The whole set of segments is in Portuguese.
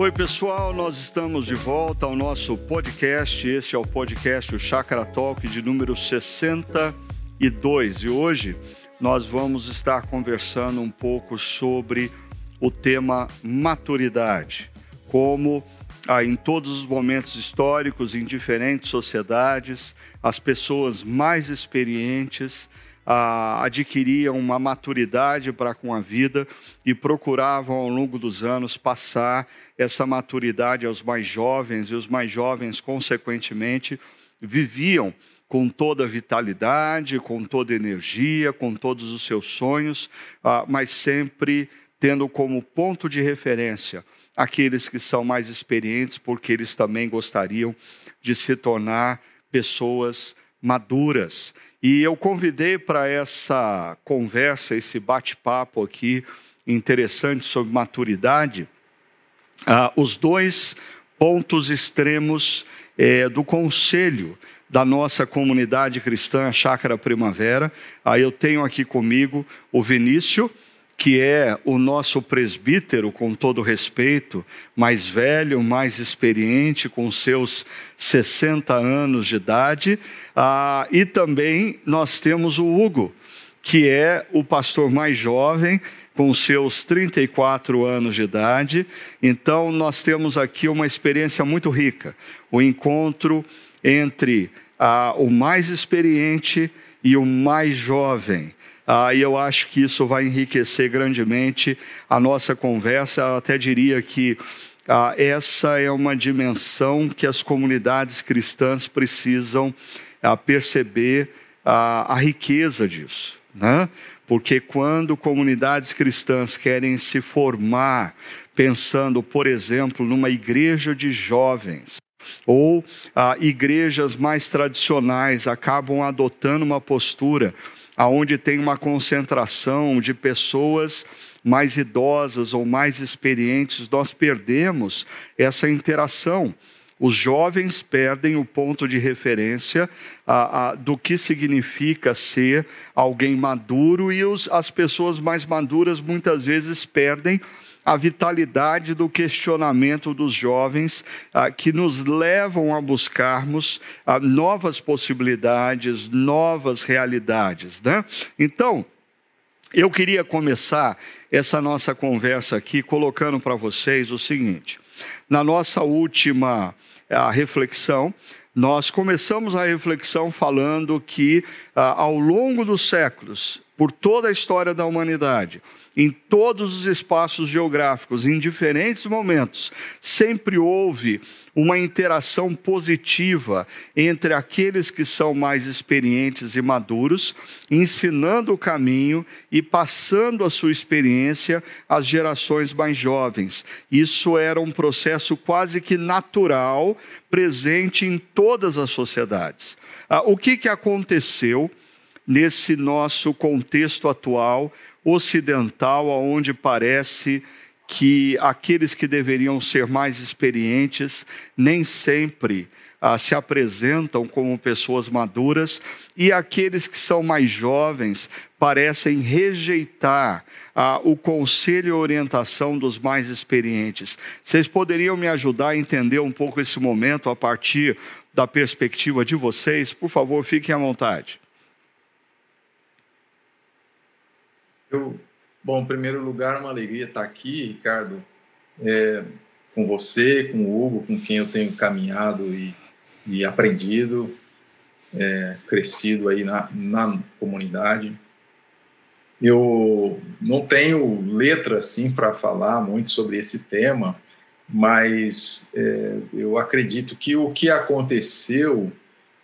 Oi, pessoal, nós estamos de volta ao nosso podcast. Este é o podcast o Chakra Talk de número 62. E hoje nós vamos estar conversando um pouco sobre o tema maturidade. Como ah, em todos os momentos históricos, em diferentes sociedades, as pessoas mais experientes adquiriam uma maturidade para com a vida e procuravam ao longo dos anos passar essa maturidade aos mais jovens e os mais jovens, consequentemente, viviam com toda a vitalidade, com toda a energia, com todos os seus sonhos, ah, mas sempre tendo como ponto de referência aqueles que são mais experientes, porque eles também gostariam de se tornar pessoas maduras. E eu convidei para essa conversa, esse bate-papo aqui interessante sobre maturidade, uh, os dois pontos extremos é, do conselho da nossa comunidade cristã Chácara Primavera. Aí eu tenho aqui comigo o Vinícius que é o nosso presbítero, com todo respeito, mais velho, mais experiente, com seus 60 anos de idade. Ah, e também nós temos o Hugo, que é o pastor mais jovem, com seus 34 anos de idade. Então, nós temos aqui uma experiência muito rica o encontro entre ah, o mais experiente e o mais jovem. Ah, e eu acho que isso vai enriquecer grandemente a nossa conversa. Eu até diria que ah, essa é uma dimensão que as comunidades cristãs precisam ah, perceber ah, a riqueza disso. Né? Porque quando comunidades cristãs querem se formar, pensando, por exemplo, numa igreja de jovens, ou ah, igrejas mais tradicionais acabam adotando uma postura aonde tem uma concentração de pessoas mais idosas ou mais experientes, nós perdemos essa interação. Os jovens perdem o ponto de referência a, a, do que significa ser alguém maduro, e os, as pessoas mais maduras muitas vezes perdem a vitalidade do questionamento dos jovens ah, que nos levam a buscarmos ah, novas possibilidades, novas realidades. Né? Então, eu queria começar essa nossa conversa aqui colocando para vocês o seguinte: na nossa última ah, reflexão, nós começamos a reflexão falando que, ao longo dos séculos, por toda a história da humanidade, em todos os espaços geográficos, em diferentes momentos, sempre houve uma interação positiva entre aqueles que são mais experientes e maduros, ensinando o caminho e passando a sua experiência às gerações mais jovens. Isso era um processo quase que natural, presente em todas as sociedades. Ah, o que, que aconteceu nesse nosso contexto atual? Ocidental, onde parece que aqueles que deveriam ser mais experientes nem sempre ah, se apresentam como pessoas maduras e aqueles que são mais jovens parecem rejeitar ah, o conselho e orientação dos mais experientes. Vocês poderiam me ajudar a entender um pouco esse momento a partir da perspectiva de vocês? Por favor, fiquem à vontade. Eu, bom, em primeiro lugar, uma alegria estar aqui, Ricardo, é, com você, com o Hugo, com quem eu tenho caminhado e, e aprendido, é, crescido aí na, na comunidade. Eu não tenho letra assim para falar muito sobre esse tema, mas é, eu acredito que o que aconteceu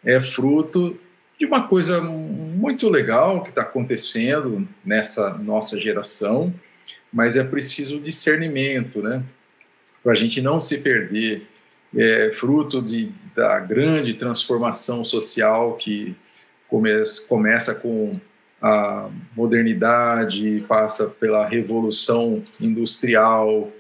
é fruto de uma coisa muito legal que está acontecendo nessa nossa geração, mas é preciso discernimento, né? Para a gente não se perder, é, fruto de, da grande transformação social que começa, começa com a modernidade, passa pela revolução industrial,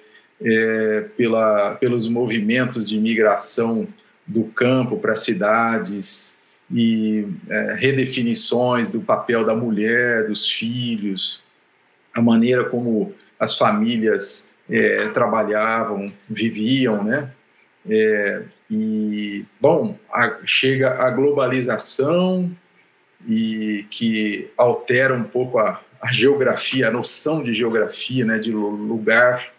é, pela, pelos movimentos de migração do campo para cidades, e é, redefinições do papel da mulher, dos filhos, a maneira como as famílias é, trabalhavam, viviam, né? É, e, bom, a, chega a globalização e que altera um pouco a, a geografia, a noção de geografia, né, de lugar,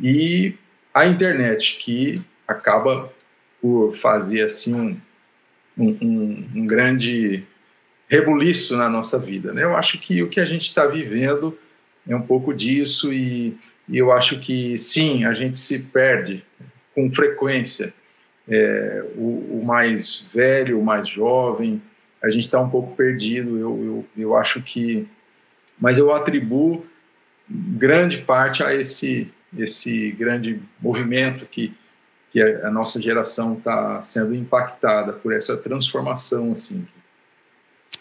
e a internet, que acaba por fazer assim um, um, um grande rebuliço na nossa vida. Né? Eu acho que o que a gente está vivendo é um pouco disso e, e, eu acho que sim, a gente se perde com frequência. É, o, o, mais velho, o mais jovem, a gente está um pouco perdido. Eu, eu, eu acho que, mas eu atribuo grande parte a esse esse grande movimento que que a, nossa geração está sendo impactada por essa transformação assim.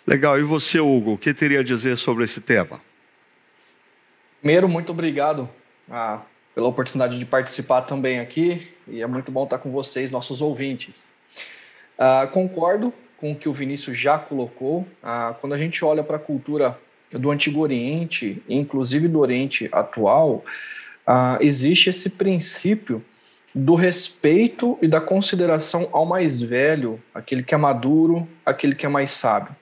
Legal. E você, Hugo, o que teria a dizer sobre esse tema? Primeiro, muito obrigado ah, pela oportunidade de participar também aqui e é muito bom estar com vocês, nossos ouvintes. Ah, concordo com o que o Vinícius já colocou. Ah, quando a gente olha para a cultura do Antigo Oriente, inclusive do Oriente atual, ah, existe esse princípio do respeito e da consideração ao mais velho, aquele que é maduro, aquele que é mais sábio.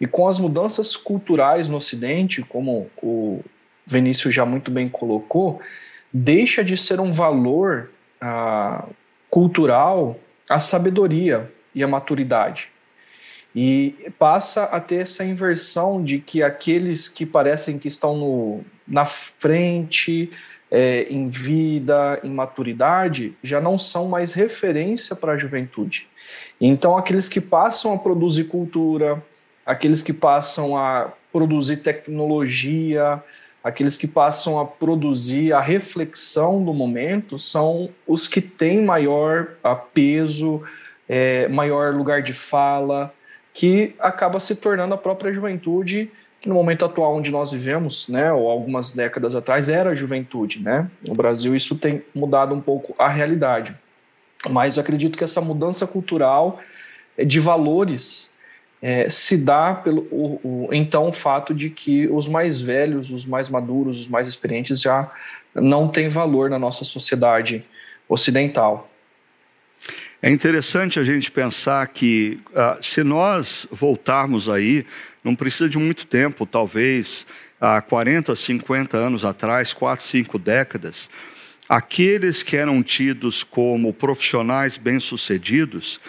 E com as mudanças culturais no Ocidente, como o Vinícius já muito bem colocou, deixa de ser um valor ah, cultural a sabedoria e a maturidade. E passa a ter essa inversão de que aqueles que parecem que estão no, na frente, é, em vida, em maturidade, já não são mais referência para a juventude. Então, aqueles que passam a produzir cultura, aqueles que passam a produzir tecnologia, aqueles que passam a produzir a reflexão do momento, são os que têm maior peso, é, maior lugar de fala, que acaba se tornando a própria juventude que no momento atual onde nós vivemos, né, ou algumas décadas atrás, era a juventude, né? No Brasil isso tem mudado um pouco a realidade. Mas eu acredito que essa mudança cultural eh, de valores é, se dá pelo o, o, então o fato de que os mais velhos, os mais maduros, os mais experientes já não têm valor na nossa sociedade ocidental. É interessante a gente pensar que uh, se nós voltarmos aí não precisa de muito tempo, talvez há 40, 50 anos atrás, 4, 5 décadas, aqueles que eram tidos como profissionais bem-sucedidos,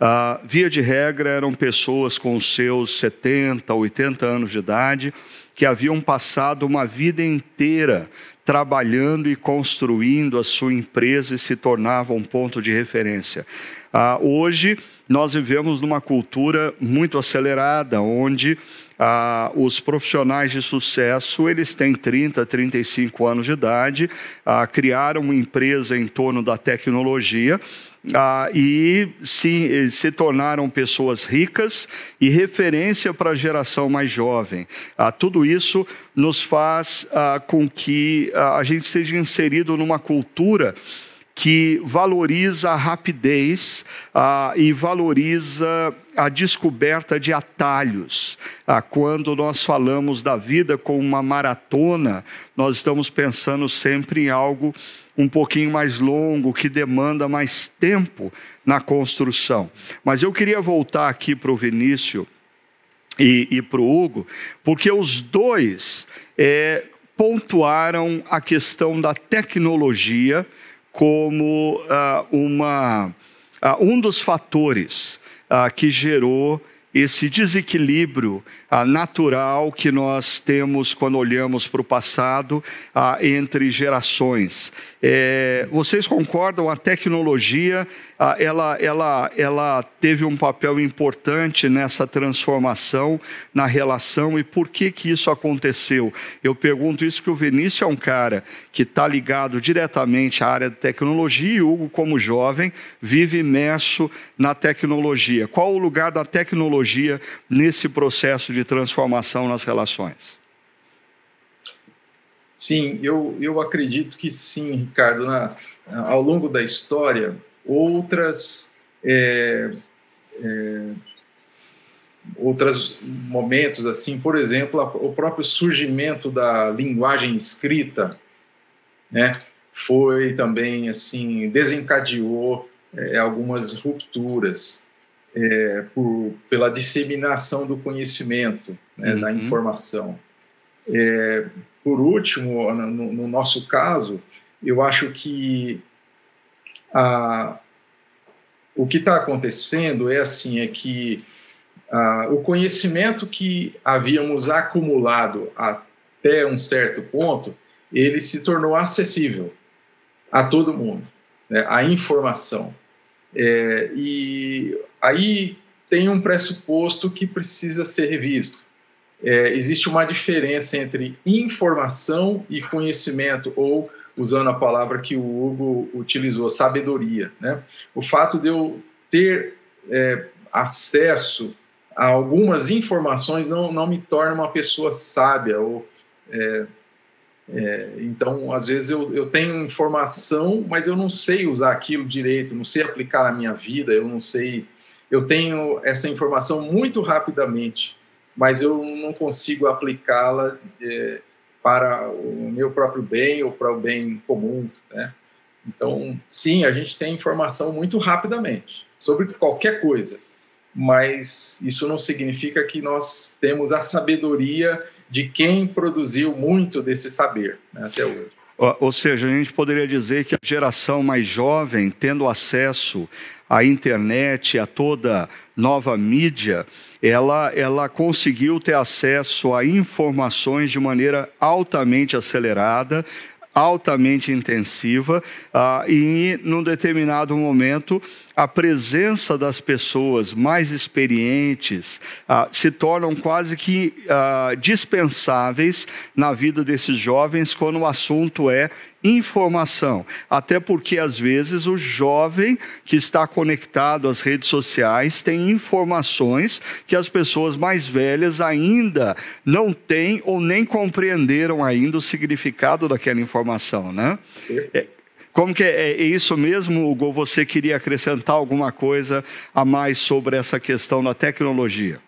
uh, via de regra, eram pessoas com seus 70, 80 anos de idade, que haviam passado uma vida inteira trabalhando e construindo a sua empresa e se tornavam um ponto de referência. Uh, hoje, nós vivemos numa cultura muito acelerada, onde ah, os profissionais de sucesso, eles têm 30, 35 anos de idade, ah, criaram uma empresa em torno da tecnologia, ah, e se, se tornaram pessoas ricas e referência para a geração mais jovem. Ah, tudo isso nos faz ah, com que ah, a gente seja inserido numa cultura que valoriza a rapidez ah, e valoriza a descoberta de atalhos. Ah, quando nós falamos da vida como uma maratona, nós estamos pensando sempre em algo um pouquinho mais longo, que demanda mais tempo na construção. Mas eu queria voltar aqui para o Vinícius e, e para o Hugo, porque os dois é, pontuaram a questão da tecnologia como uh, uma, uh, um dos fatores uh, que gerou esse desequilíbrio natural que nós temos quando olhamos para o passado entre gerações. É, vocês concordam? A tecnologia ela, ela, ela teve um papel importante nessa transformação na relação e por que que isso aconteceu? Eu pergunto isso porque o Vinícius é um cara que está ligado diretamente à área de tecnologia e Hugo, como jovem, vive imerso na tecnologia. Qual o lugar da tecnologia nesse processo de transformação nas relações? Sim, eu, eu acredito que sim, Ricardo. Na, ao longo da história, outras é, é, outros momentos assim, por exemplo, o próprio surgimento da linguagem escrita né? Foi também assim desencadeou é, algumas rupturas é, por, pela disseminação do conhecimento, né, uhum. da informação. É, por último, no, no, nosso caso, eu acho que a, o que está acontecendo é assim, é que a, o conhecimento que havíamos acumulado até um certo ponto, ele se tornou acessível a todo mundo, né, a informação. É, e aí tem um pressuposto que precisa ser revisto. É, existe uma diferença entre informação e conhecimento, ou, usando a palavra que o Hugo utilizou, sabedoria. Né? O fato de eu ter é, acesso a algumas informações não, não me torna uma pessoa sábia ou é, é, então, às vezes eu, eu tenho informação, mas eu não sei usar aquilo direito, não sei aplicar na minha vida, eu não sei. Eu tenho essa informação muito rapidamente, mas eu não consigo aplicá-la é, para o meu próprio bem ou para o bem comum, né? Então, sim, a gente tem informação muito rapidamente sobre qualquer coisa, mas isso não significa que nós temos a sabedoria de quem produziu muito desse saber né, até hoje. Ou seja, a gente poderia dizer que a geração mais jovem, tendo acesso à internet, a toda nova mídia, ela, ela conseguiu ter acesso a informações de maneira altamente acelerada, altamente intensiva uh, e, num determinado momento, a presença das pessoas mais experientes uh, se tornam quase que uh, dispensáveis na vida desses jovens quando o assunto é informação. Até porque, às vezes, o jovem que está conectado às redes sociais tem informações que as pessoas mais velhas ainda não têm ou nem compreenderam ainda o significado daquela informação, né? É, como que é, é isso mesmo, Hugo? Você queria acrescentar alguma coisa a mais sobre essa questão da tecnologia?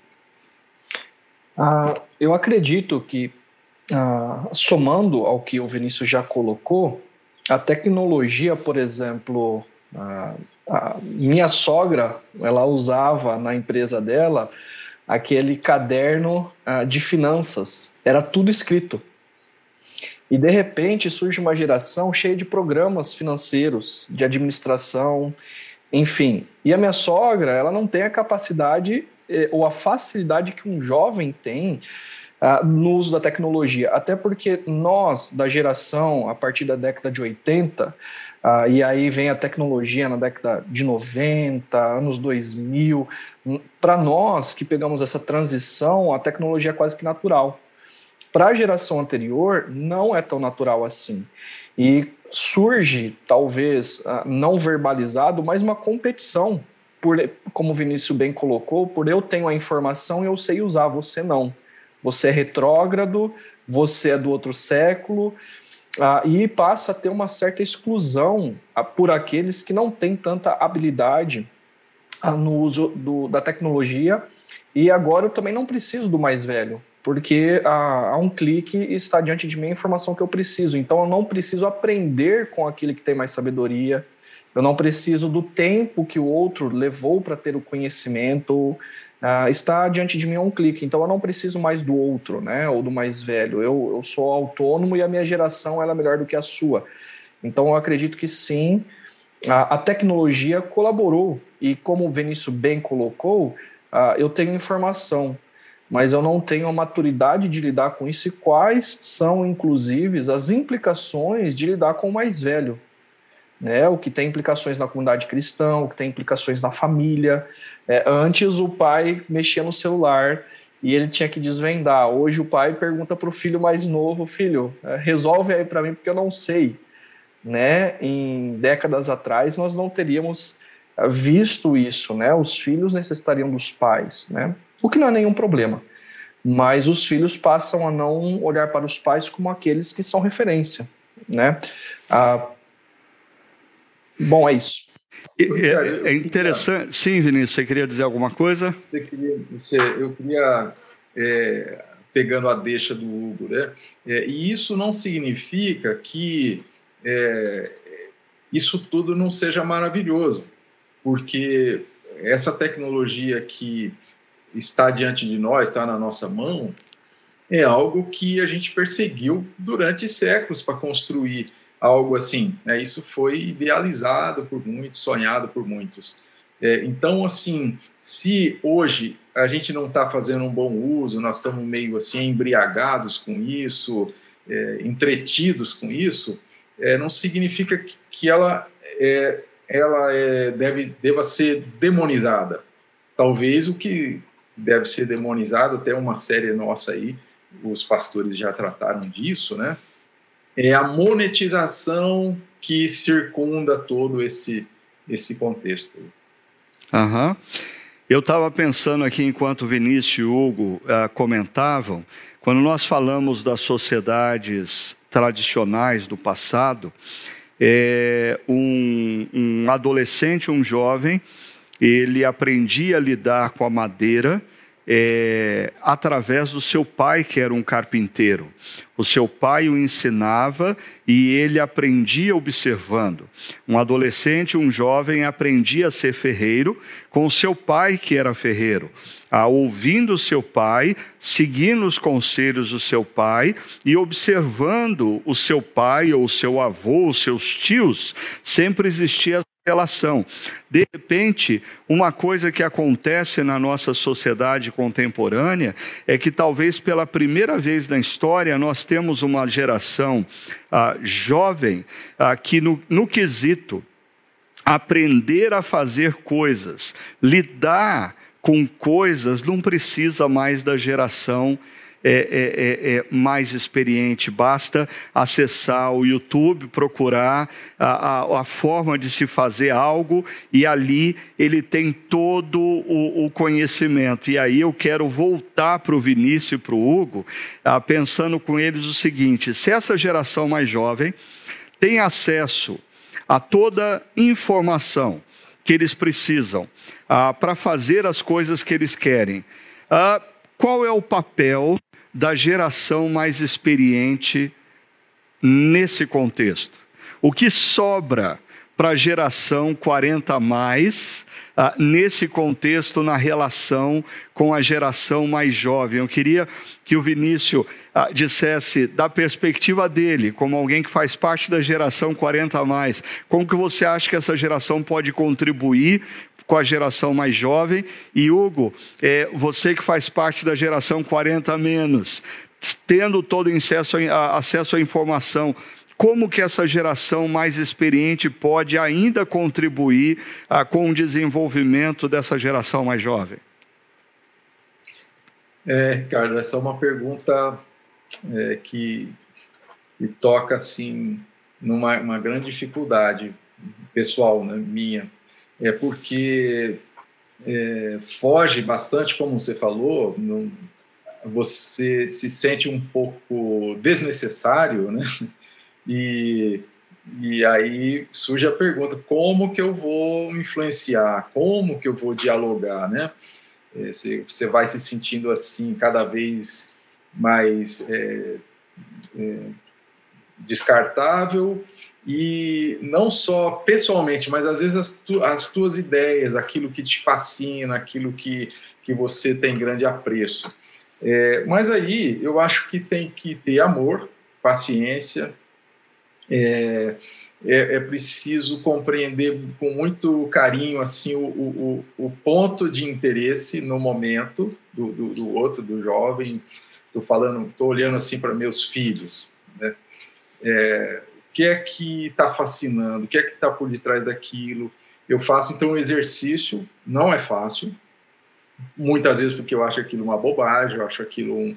Ah, eu acredito que ah, somando ao que o Vinícius já colocou, a tecnologia, por exemplo, a, a minha sogra, ela usava na empresa dela aquele caderno ah, de finanças, era tudo escrito. E de repente surge uma geração cheia de programas financeiros, de administração, enfim. E a minha sogra, ela não tem a capacidade eh, ou a facilidade que um jovem tem uh, no uso da tecnologia. Até porque nós, da geração a partir da década de 80, uh, ah, e aí vem a tecnologia na década de 90, anos 2000, para nós que pegamos essa transição, a tecnologia é quase que natural. Para a geração anterior, não é tão natural assim. E surge, talvez uh, não verbalizado, mas uma competição por, como o Vinícius bem colocou, por eu tenho a informação e eu sei usar, você não você é retrógrado, você é do outro século, ah, e passa a ter uma certa exclusão ah, por aqueles que não têm tanta habilidade ah, no uso do, da tecnologia. E agora eu também não preciso do mais velho, porque a, um clique está diante de mim a informação que eu preciso. Então eu não preciso aprender com aquele que tem mais sabedoria, eu não preciso do tempo que o outro levou para ter o conhecimento, uh, está diante de mim a um clique. Então eu não preciso mais do outro, né? Ou do mais velho. Eu, eu sou autônomo e a minha geração ela é melhor do que a sua. Então eu acredito que sim, a, a tecnologia colaborou. E como o Vinícius bem colocou, uh, eu tenho informação, mas eu não tenho a maturidade de lidar com isso e quais são, inclusive, as implicações de lidar com o mais velho né, o que tem implicações na comunidade cristã, o que tem implicações na família. É, antes o pai mexia no celular e ele tinha que desvendar. Hoje o pai pergunta para o filho mais novo, filho, é, resolve aí para mim porque eu não sei. Né? Em décadas atrás nós não teríamos é, visto isso, né? Os filhos necessitariam dos pais, né? O que não é nenhum problema. Mas os filhos passam a não olhar para os pais como aqueles que são referência, né? Ah, Bom, é isso. É, é, interessante. Sim, Vinícius, você queria dizer alguma coisa? Eu queria, eu queria é, pegando a deixa do Hugo, né? É, e isso não significa que é, isso tudo não seja maravilhoso, porque essa tecnologia que está diante de nós, está na nossa mão, é algo que a gente perseguiu durante séculos para construir algo assim. Né? Isso foi idealizado por muitos, sonhado por muitos. É, então, assim, se hoje a gente não está fazendo um bom uso, nós estamos meio assim embriagados com isso, é, entretidos com isso, é, não significa que, que ela, é, ela é, deve, deva ser demonizada. Talvez o que deve ser demonizado, até uma série nossa aí, os pastores já trataram disso, né? É a monetização que circunda todo esse, esse contexto. Uhum. Eu estava pensando aqui, enquanto Vinícius e Hugo uh, comentavam, quando nós falamos das sociedades tradicionais do passado, é, um, um adolescente, um jovem, ele aprendia a lidar com a madeira é, através do seu pai, que era um carpinteiro. O seu pai o ensinava e ele aprendia observando. Um adolescente, um jovem, aprendia a ser ferreiro com o seu pai, que era ferreiro. Ah, ouvindo o seu pai, seguindo os conselhos do seu pai e observando o seu pai ou o seu avô, os seus tios, sempre existia relação. De repente, uma coisa que acontece na nossa sociedade contemporânea é que talvez pela primeira vez na história nós temos uma geração ah, jovem ah, que, no, no quesito aprender a fazer coisas, lidar com coisas, não precisa mais da geração é, é, é, é, mais experiente, basta acessar o YouTube, procurar a, a, a, forma de se fazer algo e ali ele tem todo o, o conhecimento. E aí eu quero voltar para o Vinícius e para o Hugo, ah, pensando com eles o seguinte: se essa geração mais jovem tem acesso a toda informação que eles precisam ah, para fazer as coisas que eles querem. Ah, qual é o papel da geração mais experiente nesse contexto. O que sobra para a geração 40 a mais, ah, nesse contexto, na relação com a geração mais jovem. Eu queria que o Vinícius ah, dissesse, da perspectiva dele, como alguém que faz parte da geração 40 a mais, como que você acha que essa geração pode contribuir com a geração mais jovem. E Hugo, é, você que faz parte da geração 40 menos, tendo todo acesso a, acesso à informação, como que essa geração mais experiente pode ainda contribuir ah, com o desenvolvimento dessa geração mais jovem? É, Carlos, essa é uma pergunta é, que, que, toca assim numa uma grande dificuldade pessoal, né, minha é porque é, foge bastante, como você falou, não, você se sente um pouco desnecessário, né? E, e aí surge a pergunta: como que eu vou influenciar? Como que eu vou dialogar, né? É, você, vai se sentindo assim cada vez mais é, é, descartável e não só pessoalmente, mas às vezes as, tu, as tuas ideias, aquilo que te fascina, aquilo que, que você tem grande apreço. É, mas aí eu acho que tem que ter amor, paciência, é, é, é preciso compreender com muito carinho assim o, o, o ponto de interesse no momento do, do, do outro, do jovem. Estou falando, estou olhando assim para meus filhos, né? É, que é que está fascinando, o que é que está por detrás daquilo. Eu faço então um exercício, não é fácil, muitas vezes porque eu acho aquilo uma bobagem, eu acho aquilo um,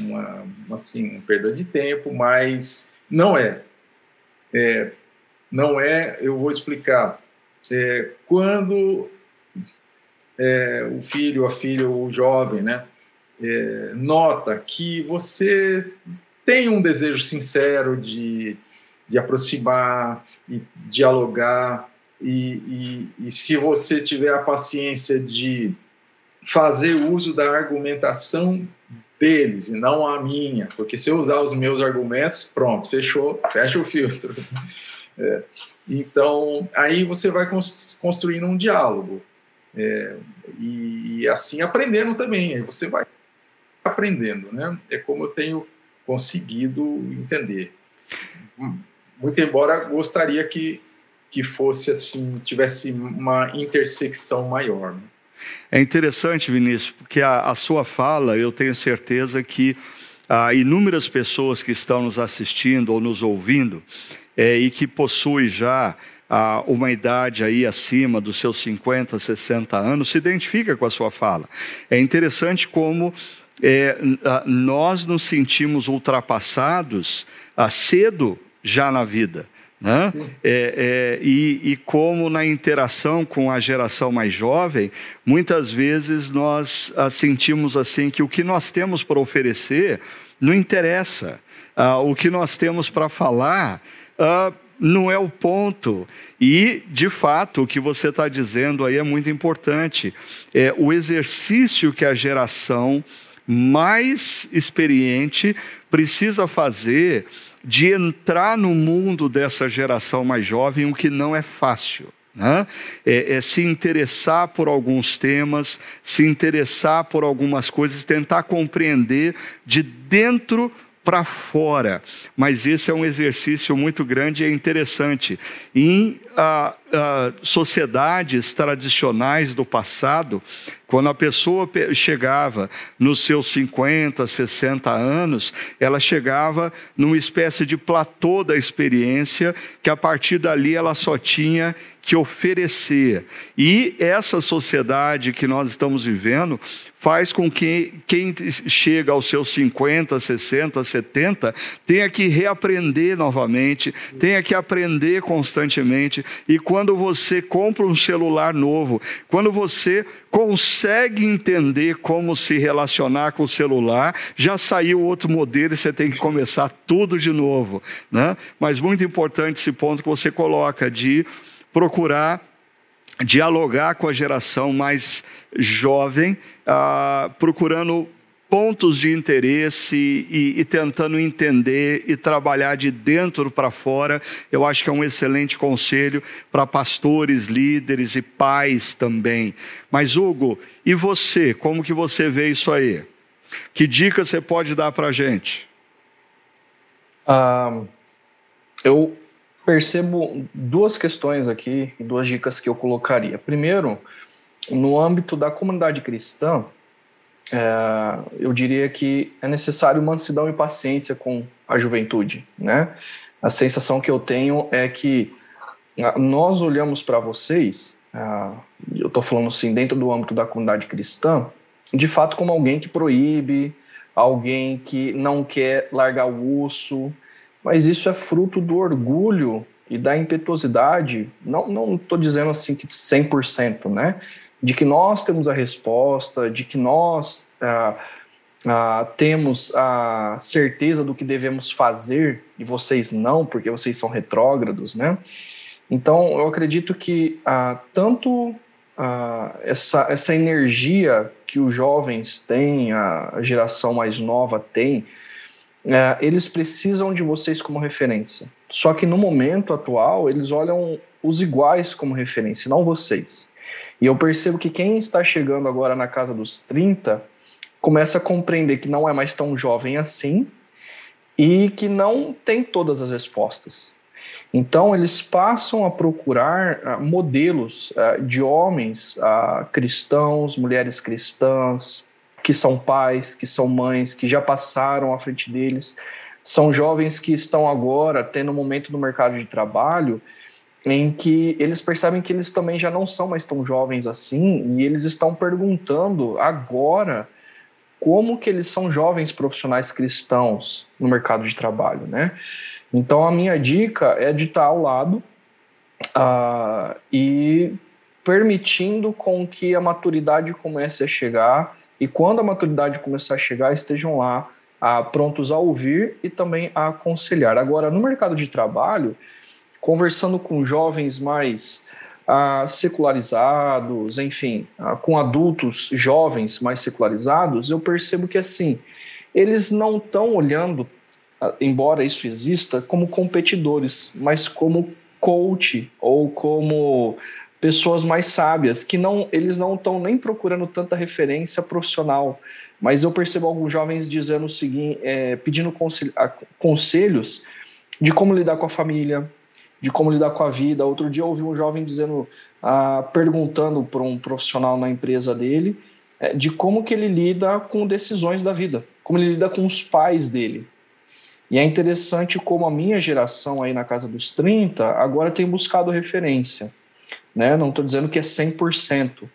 uma, assim, uma perda de tempo, mas não é. é não é, eu vou explicar. É, quando é, o filho, a filha, o jovem, né, é, nota que você tem um desejo sincero de de aproximar e dialogar. E, e, e se você tiver a paciência de fazer uso da argumentação deles e não a minha, porque se eu usar os meus argumentos, pronto, fechou, fecha o filtro. É, então, aí você vai construindo um diálogo é, e, e, assim aprendendo também. Aí você vai aprendendo, né? É como eu tenho conseguido entender. Muito embora gostaria que que fosse assim, tivesse uma intersecção maior. Né? É interessante, Vinícius, porque a, a, sua fala, eu tenho certeza que há inúmeras pessoas que estão nos assistindo ou nos ouvindo é, e que possuem já a, uma idade aí acima dos seus 50, 60 anos, se identifica com a sua fala. É interessante como é, nós nos sentimos ultrapassados cedo já na vida. Né? É, é, e, e, como na interação com a geração mais jovem, muitas vezes nós ah, sentimos assim que o que nós temos para oferecer não interessa, ah, o que nós temos para falar ah, não é o ponto. E, de fato, o que você está dizendo aí é muito importante. É o exercício que a geração mais experiente precisa fazer de entrar no mundo dessa geração mais jovem, o que não é fácil. Né? É, é, se interessar por alguns temas, se interessar por algumas coisas, tentar compreender de dentro para fora. Mas esse é um exercício muito grande e é interessante. Em ah, ah, sociedades tradicionais do passado, quando a pessoa chegava nos seus 50, 60 anos, ela chegava numa espécie de platô da experiência, que a partir dali ela só tinha que oferecer. E essa sociedade que nós estamos vivendo faz com que quem chega aos seus 50, 60, 70 tenha que reaprender novamente, tenha que aprender constantemente. E quando você compra um celular novo, quando você consegue entender como se relacionar com o celular, já saiu outro modelo e você tem que começar tudo de novo. Né? Mas muito importante esse ponto que você coloca de procurar dialogar com a geração mais jovem, ah, procurando pontos de interesse e, e, tentando entender e trabalhar de dentro para fora, eu acho que é um excelente conselho para pastores, líderes e pais também. Mas Hugo, e você? Como que você vê isso aí? Que dica você pode dar para a gente? Ah, eu percebo duas questões aqui, duas dicas que eu colocaria. Primeiro, no âmbito da comunidade cristã, é, eu diria que é necessário mansidão e paciência com a juventude, né? A sensação que eu tenho é que ah, nós olhamos para vocês, ah, eu estou falando assim, dentro do âmbito da comunidade cristã, de fato como alguém que proíbe, alguém que não quer largar o osso, mas isso é fruto do orgulho e da impetuosidade, não estou dizendo assim que 100%, né? De que nós temos a resposta, de que nós ah, ah, temos a certeza do que devemos fazer e vocês não, porque vocês são retrógrados, né? Então, eu acredito que ah, tanto ah, essa, essa energia que os jovens têm, a geração mais nova tem, é, eles precisam de vocês como referência. Só que no momento atual, eles olham os iguais como referência, não vocês. E eu percebo que quem está chegando agora na casa dos 30 começa a compreender que não é mais tão jovem assim e que não tem todas as respostas. Então, eles passam a procurar uh, modelos uh, de homens uh, cristãos, mulheres cristãs, que são pais, que são mães, que já passaram à frente deles. São jovens que estão agora tendo um momento no mercado de trabalho em que eles percebem que eles também já não são mais tão jovens assim e eles estão perguntando agora como que eles são jovens profissionais cristãos no mercado de trabalho, né? Então a minha dica é de estar ao lado uh, e permitindo com que a maturidade comece a chegar e quando a maturidade começar a chegar estejam lá uh, prontos a ouvir e também a aconselhar. Agora no mercado de trabalho conversando com jovens mais ah, secularizados, enfim, ah, com adultos jovens mais secularizados, eu percebo que assim, eles não estão olhando, ah, embora isso exista, como competidores, mas como coach ou como pessoas mais sábias, que não eles não estão nem procurando tanta referência profissional. Mas eu percebo alguns jovens dizendo o seguinte, é, pedindo conselhos de como lidar com a família, de como lidar com a vida. Outro dia eu ouvi um jovem dizendo, ah, perguntando para um profissional na empresa dele, é, de como que ele lida com decisões da vida, como ele lida com os pais dele. E é interessante como a minha geração aí na casa dos 30 agora tem buscado referência. Né? Não estou dizendo que é 100%,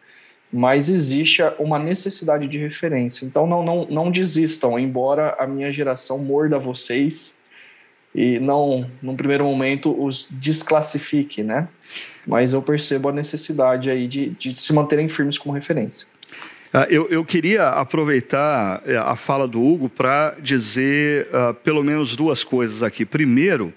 mas existe uma necessidade de referência. Então não, não, não desistam, embora a minha geração morda vocês e não, num primeiro momento, os desclassifique, né? Mas eu percebo a necessidade aí de, de se manterem firmes como referência. Uh, eu, eu, queria aproveitar eh, a fala do Hugo para dizer uh, pelo menos duas coisas aqui. Primeiro,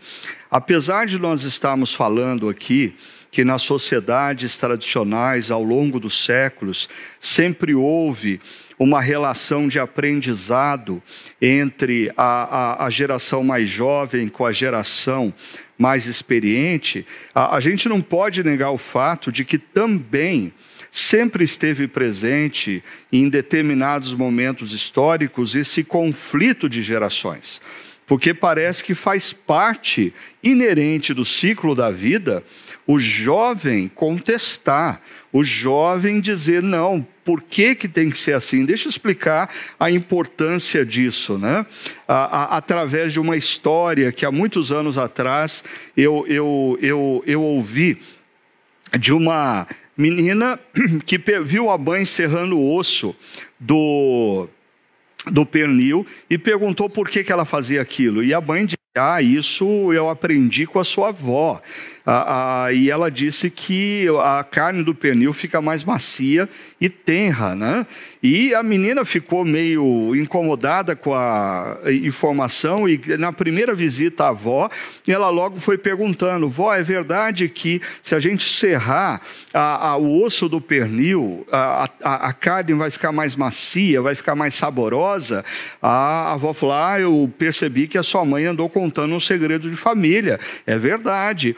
apesar de nós estarmos falando aqui que nas sociedades tradicionais, ao longo dos séculos, sempre houve uma relação de aprendizado entre a, a, a geração mais jovem com a geração mais experiente, a, a gente não pode negar o fato de que também sempre esteve presente em determinados momentos históricos esse conflito de gerações porque parece que faz parte inerente do ciclo da vida o jovem contestar, o jovem dizer não, por que, que tem que ser assim? Deixa eu explicar a importância disso, né? A, a, através de uma história que há muitos anos atrás eu, eu, eu, eu ouvi de uma menina que viu a mãe serrando o osso do do pernil e perguntou por que, que ela fazia aquilo. E a mãe disse: Ah, isso eu aprendi com a sua avó. Ah, ah, e ela disse que a carne do pernil fica mais macia e tenra, né? E a menina ficou meio incomodada com a informação e na primeira visita à avó, ela logo foi perguntando: "Vó, é verdade que se a gente serrar a, a, o osso do pernil, a, a, carne vai ficar mais macia, vai ficar mais saborosa?" A avó falou: "Ah, eu percebi que a sua mãe andou contando um segredo de família. É verdade."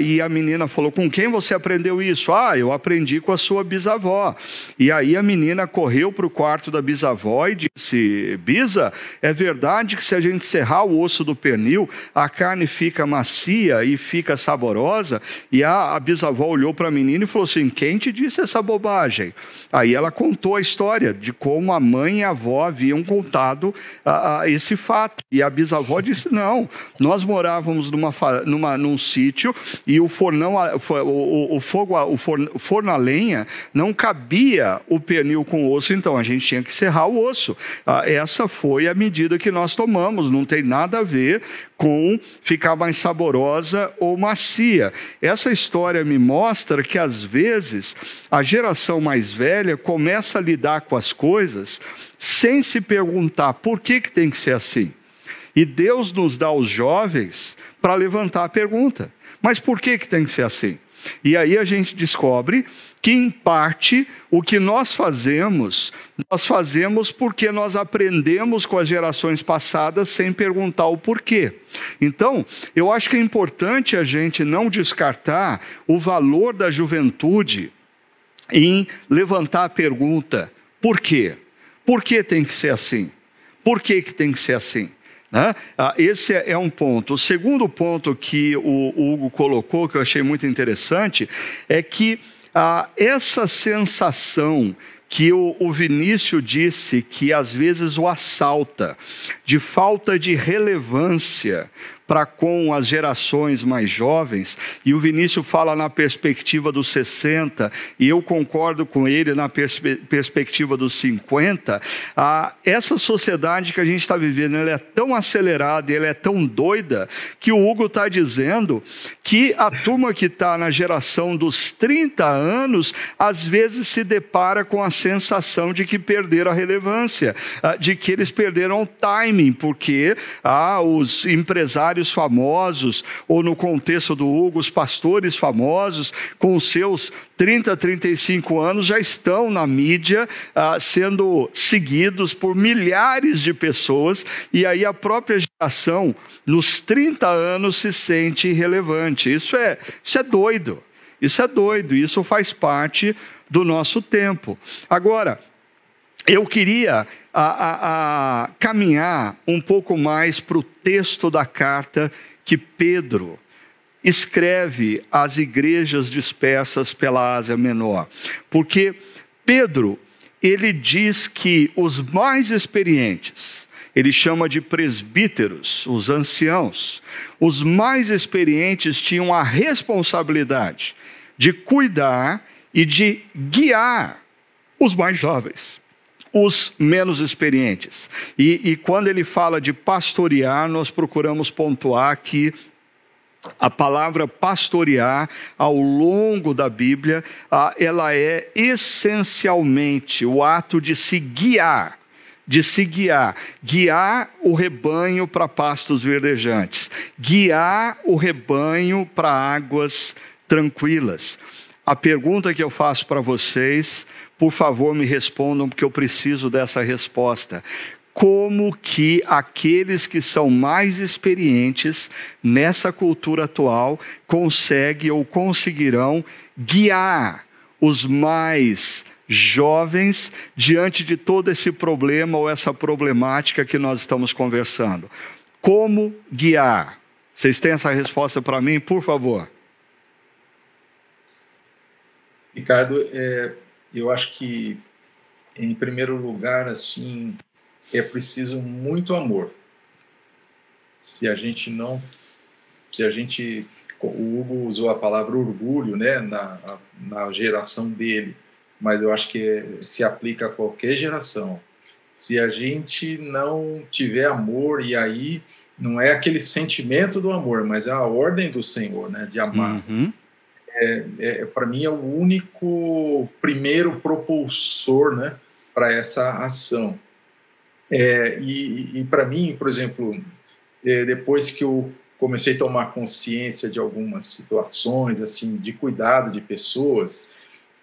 E a menina falou: Com quem você aprendeu isso? Ah, eu aprendi com a sua bisavó. E aí a menina correu para o quarto da bisavó e disse: Bisa, é verdade que se a gente serrar o osso do pernil, a carne fica macia e fica saborosa? E a, a bisavó olhou para a menina e falou assim: Quem te disse essa bobagem? Aí ela contou a história de como a mãe e a avó haviam contado esse fato. E a bisavó disse: Não, nós morávamos numa, numa, num sítio e o fornão, o, fogo, o forno, o forno a lenha não cabia o pernil com osso, então a gente tinha que serrar o osso. Ah, essa foi a medida que nós tomamos, não tem nada a ver com ficar mais saborosa ou macia. Essa história me mostra que às vezes a geração mais velha começa a lidar com as coisas sem se perguntar por que, que tem que ser assim. E Deus nos dá os jovens para levantar a pergunta. Mas por que, que tem que ser assim? E aí a gente descobre que, em parte, o que nós fazemos, nós fazemos porque nós aprendemos com as gerações passadas sem perguntar o porquê. Então, eu acho que é importante a gente não descartar o valor da juventude em levantar a pergunta: por quê? Por que tem que ser assim? Por que, que tem que ser assim? Né? Ah, esse é, é um ponto. O segundo ponto que o Hugo colocou, que eu achei muito interessante, é que ah, essa sensação que o, o Vinícius disse que às vezes o assalta, de falta de relevância, para com as gerações mais jovens, e o Vinícius fala na perspectiva dos 60, e eu concordo com ele na perspe perspectiva dos 50, ah, essa sociedade que a gente está vivendo ela é tão acelerada, ela é tão doida, que o Hugo está dizendo que a turma que está na geração dos 30 anos, às vezes se depara com a sensação de que perderam a relevância, de que eles perderam o timing, porque ah, os empresários famosos, ou no contexto do Hugo, os pastores famosos, com seus 30, 35 anos, já estão na mídia ah, sendo seguidos por milhares de pessoas, e aí a própria geração, nos 30 anos, se sente irrelevante. Isso é, isso é doido. Isso é doido, isso faz parte do nosso tempo. Agora, eu queria a, a, a caminhar um pouco mais para o texto da carta que Pedro escreve às igrejas dispersas pela Ásia Menor, porque Pedro ele diz que os mais experientes, ele chama de presbíteros, os anciãos, os mais experientes tinham a responsabilidade de cuidar e de guiar os mais jovens os menos experientes. E, e, quando ele fala de pastorear, nós procuramos pontuar que a palavra pastorear, ao longo da Bíblia, ela é essencialmente o ato de se guiar de se guiar, guiar o rebanho para pastos verdejantes, guiar o rebanho para águas tranquilas. A pergunta que eu faço para vocês por favor, me respondam, porque eu preciso dessa resposta. Como que aqueles que são mais experientes nessa cultura atual conseguem ou conseguirão guiar os mais jovens diante de todo esse problema ou essa problemática que nós estamos conversando? Como guiar? Vocês têm essa resposta para mim, por favor? Ricardo, é, eu acho que, em primeiro lugar, assim, é preciso muito amor. Se a gente não, se a gente, o Hugo usou a palavra orgulho, né, na, na geração dele, mas eu acho que se aplica a qualquer geração. Se a gente não tiver amor e aí não é aquele sentimento do amor, mas é a ordem do Senhor, né, de amar. Uhum é, é para mim é o único primeiro propulsor né, para essa ação. É, e, e para mim, por exemplo, é, depois que eu comecei a tomar consciência de algumas situações assim de cuidado de pessoas,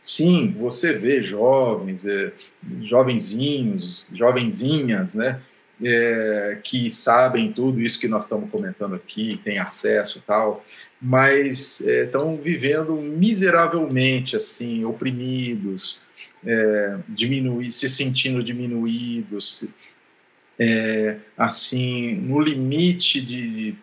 sim, você vê jovens, é, jovenzinhos, jovenzinhas, né, é, que sabem tudo isso que nós estamos comentando aqui, têm acesso e tal, mas estão é, vivendo miseravelmente, assim, oprimidos, é, se sentindo diminuídos, é, assim, no limite de,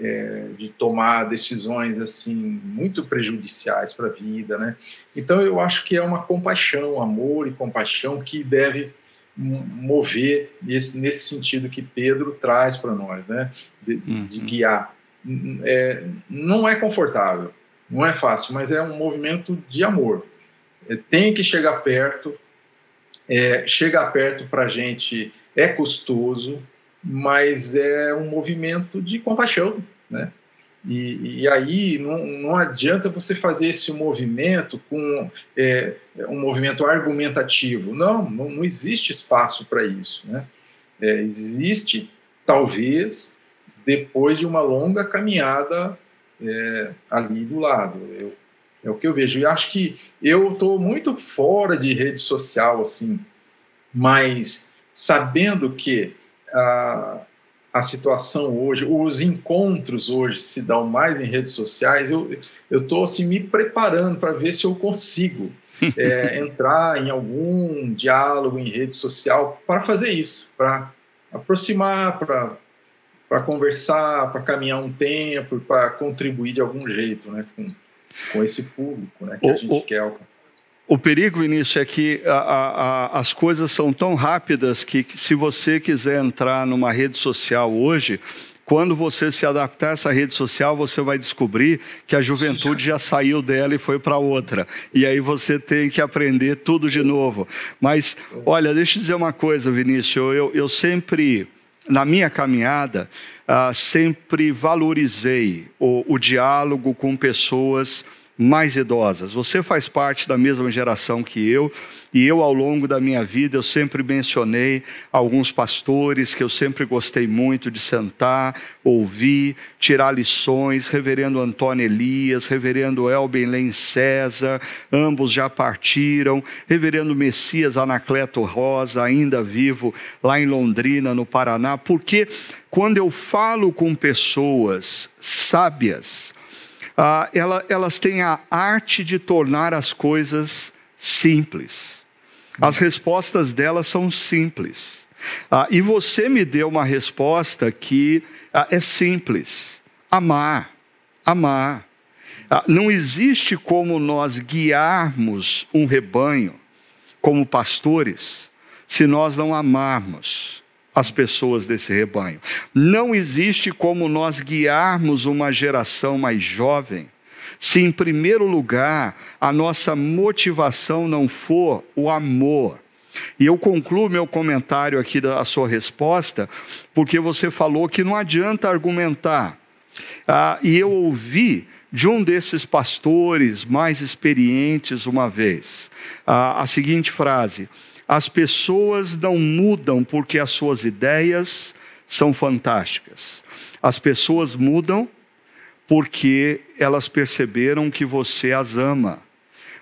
é, de tomar decisões assim muito prejudiciais para a vida, né? Então eu acho que é uma compaixão, amor e compaixão que deve mover nesse, nesse sentido que Pedro traz para nós, né? De, uhum. de guiar é, não é confortável, não é fácil, mas é um movimento de amor. É, tem que chegar perto, é, chegar perto para a gente é custoso, mas é um movimento de compaixão, né? E, e aí não, não, adianta você fazer esse movimento com é, um movimento argumentativo. Não, não, não existe espaço para isso. Né? É, existe, talvez, depois de uma longa caminhada é, ali do lado. Eu, é o que eu vejo. E acho que eu estou muito fora de rede social, assim, mas sabendo que a, a situação hoje, os encontros hoje se dão mais em redes sociais, eu estou assim, me preparando para ver se eu consigo é, entrar em algum diálogo em rede social para fazer isso, para aproximar, para conversar, para caminhar um tempo, para contribuir de algum jeito, né, com, com esse público, né, que o, a gente o, quer alcançar. O perigo, Vinícius, é que a, a, as coisas são tão rápidas que, que, se você quiser entrar numa rede social hoje, quando você se adaptar a essa rede social, você vai descobrir que a juventude já saiu dela e foi para outra. E aí você tem que aprender tudo de novo. Mas, olha, deixa eu dizer uma coisa, Vinícius. Eu, eu sempre na minha caminhada, uh, sempre valorizei o, o, diálogo com pessoas mais idosas. Você faz parte da mesma geração que eu, e eu, ao longo da minha vida, eu sempre mencionei alguns pastores que eu sempre gostei muito de sentar, ouvir, tirar lições, reverendo Antônio Elias, reverendo Elben Len César, ambos já partiram, reverendo Messias Anacleto Rosa, ainda vivo lá em Londrina, no Paraná, porque quando eu falo com pessoas sábias, ah, ela, elas têm a arte de tornar as coisas simples. As respostas delas são simples. Ah, e você me deu uma resposta que ah, é simples: amar. Amar. Ah, não existe como nós guiarmos um rebanho como pastores se nós não amarmos as pessoas desse rebanho. Não existe como nós guiarmos uma geração mais jovem se, em primeiro lugar, a nossa motivação não for o amor. E eu concluo meu comentário aqui da sua resposta, porque você falou que não adianta argumentar. Ah, e eu ouvi de um desses pastores mais experientes uma vez ah, a seguinte frase: as pessoas não mudam porque as suas ideias são fantásticas. As pessoas mudam porque elas perceberam que você as ama.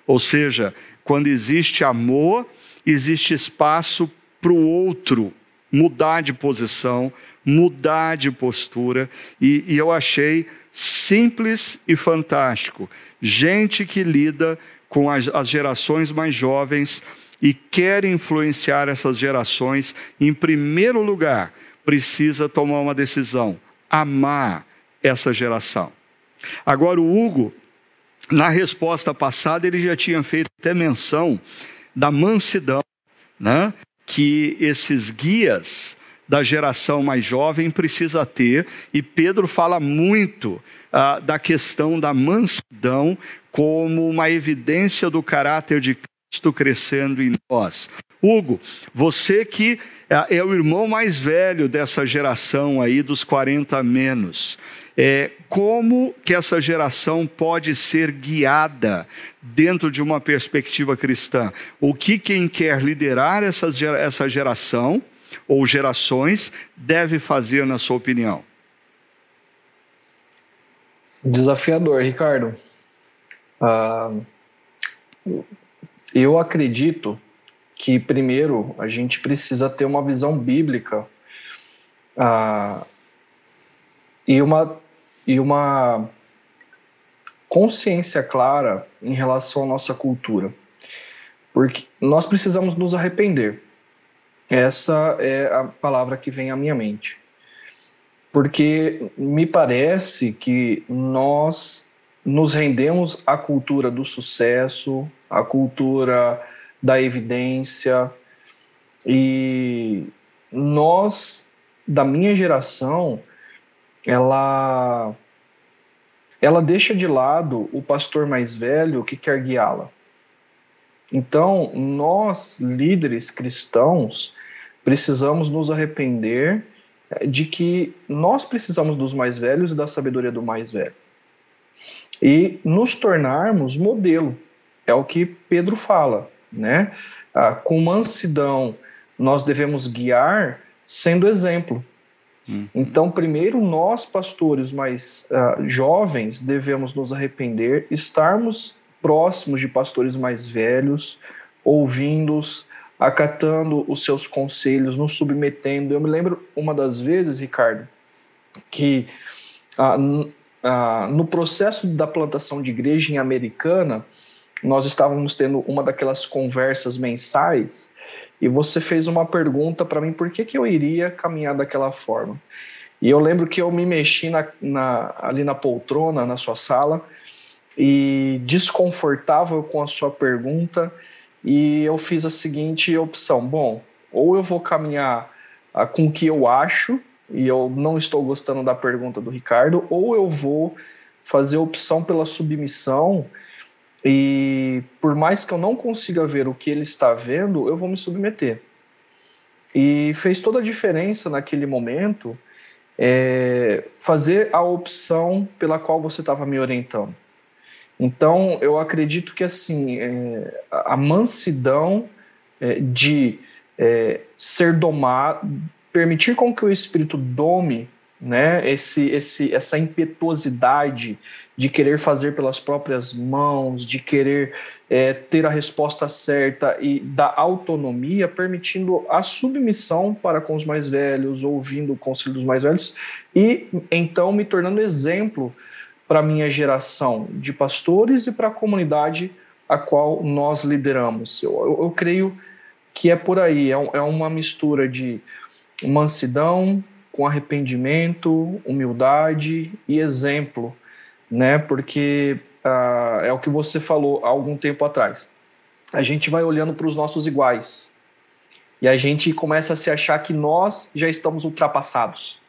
Ou seja, quando existe amor, existe espaço para o outro mudar de posição, mudar de postura, e, e, eu achei simples e fantástico. Gente que lida com as, as gerações mais jovens e quer influenciar essas gerações, em primeiro lugar, precisa tomar uma decisão: amar essa geração. Agora, o Hugo, na resposta passada, ele já tinha feito até menção da mansidão, né? que esses guias da geração mais jovem precisa ter, e Pedro fala muito ah, da questão da mansidão como uma evidência do caráter de Cristo crescendo em nós. Hugo, você que é, é o irmão mais velho dessa geração aí dos 40 menos, é, como que essa geração pode ser guiada dentro de uma perspectiva cristã? O que quem quer liderar essa, essa geração ou gerações deve fazer, na sua opinião? Desafiador, Ricardo. Ah, eu acredito que, primeiro, a gente precisa ter uma visão bíblica ah, e, uma, e uma consciência clara em relação à nossa cultura. Porque nós precisamos nos arrepender. Essa é a palavra que vem à minha mente. Porque me parece que nós nos rendemos à cultura do sucesso, à cultura da evidência, e nós, da minha geração, ela ela deixa de lado o pastor mais velho que quer guiá-la. Então, nós, líderes cristãos, precisamos nos arrepender de que nós precisamos dos mais velhos e da sabedoria do mais velho e nos tornarmos modelo. É o que Pedro fala, né? Ah, com mansidão, nós devemos guiar sendo exemplo. Uhum. Então, primeiro, nós, pastores mais uh, jovens, devemos nos arrepender, estarmos próximos de pastores mais velhos, ouvindo-os, acatando os seus conselhos, nos submetendo. Eu me lembro uma das vezes, Ricardo, que uh, ah, no processo da plantação de igreja em Americana, nós estávamos tendo uma daquelas conversas mensais e você fez uma pergunta para mim por que, que eu iria caminhar daquela forma. E eu lembro que eu me mexi na, na, ali na poltrona, na sua sala, e desconfortável com a sua pergunta, e eu fiz a seguinte opção: bom, ou eu vou caminhar ah, com o que eu acho, e eu não estou gostando da pergunta do Ricardo, ou eu vou fazer opção pela submissão e por mais que eu não consiga ver o que ele está vendo, eu vou me submeter. E fez toda a diferença naquele momento é, fazer a opção pela qual você estava me orientando. Então, eu acredito que assim é, a mansidão é, de é, ser domado, permitir com que o espírito dome, né, esse, esse, essa impetuosidade de querer fazer pelas próprias mãos, de querer é, ter a resposta certa e da autonomia, permitindo a submissão para com os mais velhos, ouvindo o conselho dos mais velhos e então me tornando exemplo para a minha geração de pastores e para a comunidade a qual nós lideramos. Eu, eu, eu creio que é por aí, é, é uma mistura de mansidão com arrependimento, humildade e exemplo né? Porque ah, é o que você falou há algum tempo atrás. A gente vai olhando para os nossos iguais e a gente começa a se achar que nós já estamos ultrapassados.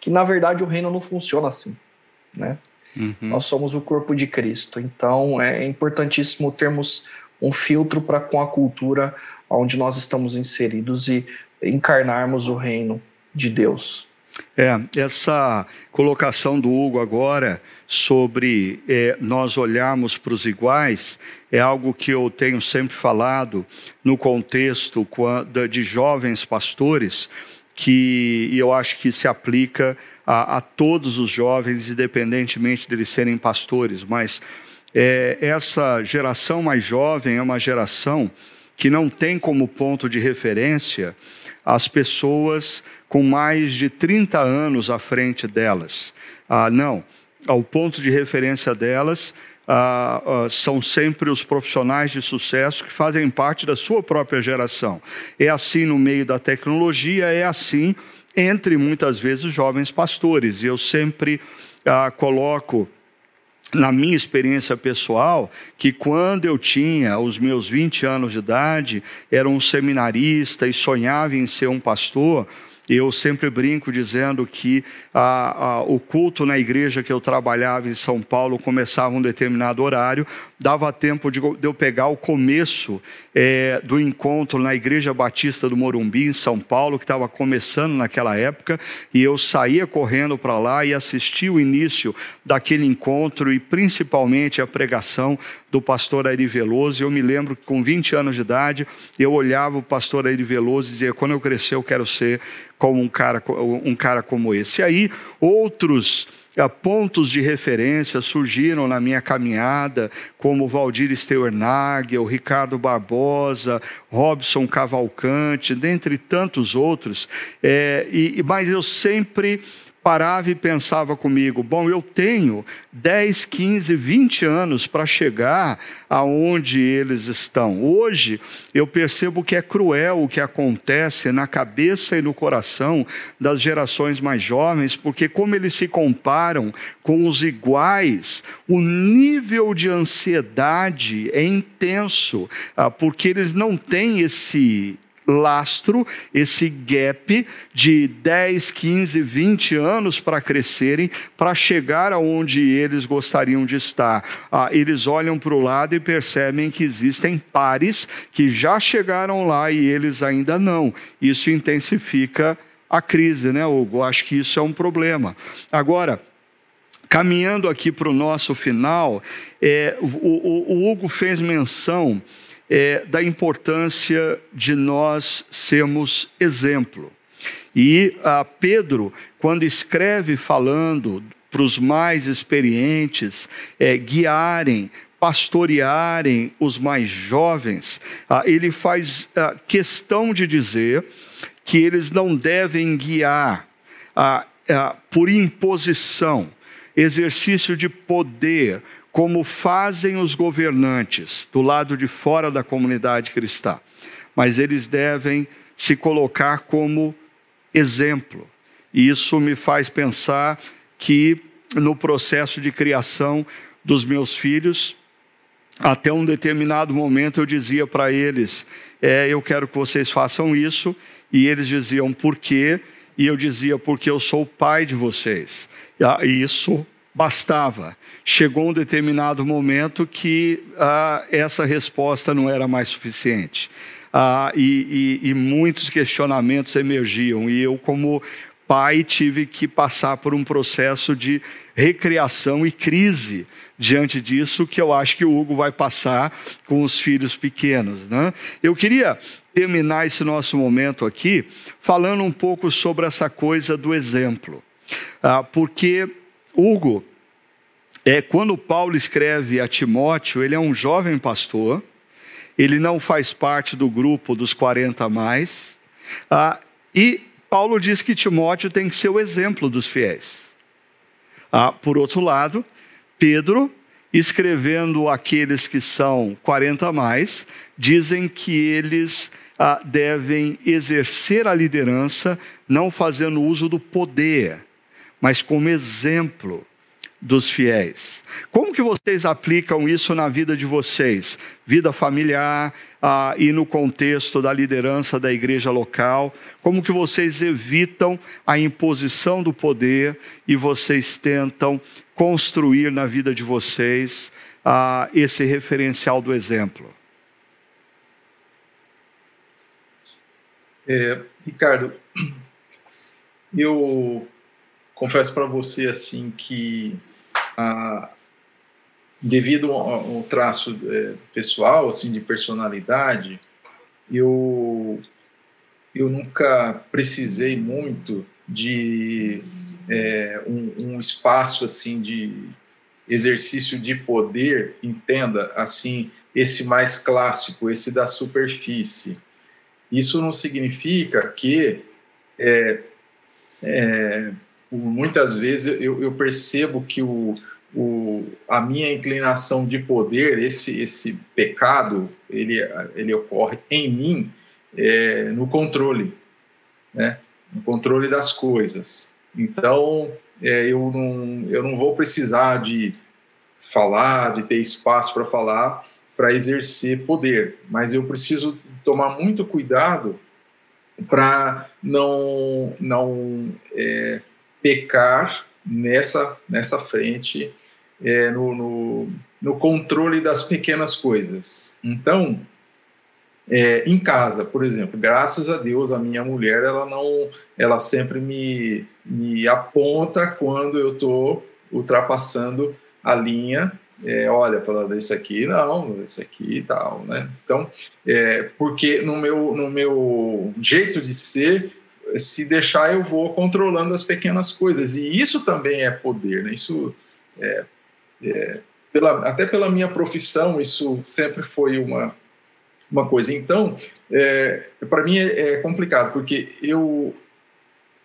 Que na verdade o reino não funciona assim, né? Uhum. Nós somos o corpo de Cristo. Então é importantíssimo termos um filtro para com a cultura onde nós estamos inseridos e encarnarmos o reino de Deus. É, essa colocação do Hugo agora sobre é, nós olharmos para os iguais é algo que eu tenho sempre falado no contexto de jovens pastores, que eu acho que se aplica a, a todos os jovens, independentemente deles serem pastores, mas é, essa geração mais jovem é uma geração que não tem como ponto de referência as pessoas com mais de 30 anos à frente delas. Ah, não, ao ponto de referência delas ah, ah, são sempre os profissionais de sucesso que fazem parte da sua própria geração. É assim no meio da tecnologia, é assim entre muitas vezes os jovens pastores. E eu sempre ah, coloco na minha experiência pessoal, que quando eu tinha os meus 20 anos de idade, era um seminarista e sonhava em ser um pastor, eu sempre brinco dizendo que a, a, o culto na igreja que eu trabalhava em São Paulo começava um determinado horário, dava tempo de, de eu pegar o começo é, do encontro na Igreja Batista do Morumbi, em São Paulo, que estava começando naquela época, e eu saía correndo para lá e assistia o início daquele encontro e principalmente a pregação do pastor Airi Veloso. Eu me lembro que com 20 anos de idade, eu olhava o pastor Airi Veloso e dizia: quando eu crescer, eu quero ser como um cara, um cara como esse. E aí, outros pontos de referência surgiram na minha caminhada, como Valdir Steuernagel, Ricardo Barbosa, Robson Cavalcante, dentre tantos outros, é, e, mas eu sempre parava e pensava comigo: bom, eu tenho 10, 15, 20 anos para chegar aonde eles estão. Hoje eu percebo que é cruel o que acontece na cabeça e no coração das gerações mais jovens, porque como eles se comparam com os iguais, o nível de ansiedade é intenso, ah, porque eles não têm esse lastro, esse gap de 10, 15, 20 anos para crescerem, para chegar aonde eles gostariam de estar. Ah, eles olham para o lado e percebem que existem pares que já chegaram lá e eles ainda não. Isso intensifica a crise, né, Hugo? Acho que isso é um problema. Agora, caminhando aqui para o nosso final, é, o, o, o Hugo fez menção é, da importância de nós sermos exemplo. E a Pedro, quando escreve falando para os mais experientes é, guiarem, pastorearem os mais jovens, ah, ele faz ah, questão de dizer que eles não devem guiar ah, ah por imposição, exercício de poder, como fazem os governantes do lado de fora da comunidade cristã, mas eles devem se colocar como exemplo. E isso me faz pensar que no processo de criação dos meus filhos, até um determinado momento eu dizia para eles: é, eu quero que vocês façam isso, e eles diziam por quê? E eu dizia porque eu sou o pai de vocês. Isso bastava. Chegou um determinado momento que ah, essa resposta não era mais suficiente. Ah, e, e, e, muitos questionamentos emergiam. E eu, como pai, tive que passar por um processo de recriação e crise diante disso, que eu acho que o Hugo vai passar com os filhos pequenos. Né? Eu queria terminar esse nosso momento aqui falando um pouco sobre essa coisa do exemplo. Ah, porque Hugo, é, quando Paulo escreve a Timóteo, ele é um jovem pastor, ele não faz parte do grupo dos 40 mais, ah, e Paulo diz que Timóteo tem que ser o exemplo dos fiéis. Ah, por outro lado, Pedro, escrevendo aqueles que são 40 mais, dizem que eles ah, devem exercer a liderança não fazendo uso do poder, mas como exemplo dos fiéis. Como que vocês aplicam isso na vida de vocês? Vida familiar ah, e no contexto da liderança da igreja local? Como que vocês evitam a imposição do poder e vocês tentam construir na vida de vocês ah, esse referencial do exemplo? É, Ricardo, eu confesso para você assim que a, devido a um traço é, pessoal, assim, de personalidade, eu, eu nunca precisei muito de é, um, um, espaço, assim, de exercício de poder, entenda, assim, esse mais clássico, esse da superfície. Isso não significa que é, é, muitas vezes eu, eu percebo que o, o, a minha inclinação de poder, esse, esse pecado, ele, ele ocorre em mim é, no controle, né? no controle das coisas. Então, é, eu, não, eu não vou precisar de falar, de ter espaço para falar, para exercer poder, mas eu preciso tomar muito cuidado para não, não é, pecar nessa, nessa frente, é, no, no, no, controle das pequenas coisas. Então, é, em casa, por exemplo, graças a Deus, a minha mulher, ela não, ela sempre me, me aponta quando eu estou ultrapassando a linha é, olha, falando isso aqui não, isso aqui e tal, né? Então, é, porque no meu, no meu jeito de ser, se deixar eu vou controlando as pequenas coisas e isso também é poder, né? Isso é, é, pela, até pela minha profissão isso sempre foi uma uma coisa. Então, é, para mim é, é, complicado porque eu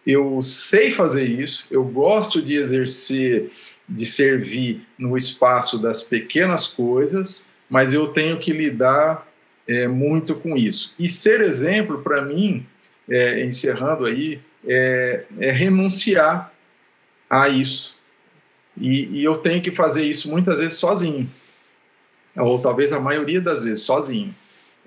eu sei fazer isso, eu gosto de exercer, de servir no espaço das pequenas coisas, mas eu tenho que lidar é, muito com isso. E ser exemplo para mim é, encerrando aí, é, é, renunciar a isso. E, e, eu tenho que fazer isso muitas vezes sozinho, ou talvez a maioria das vezes sozinho.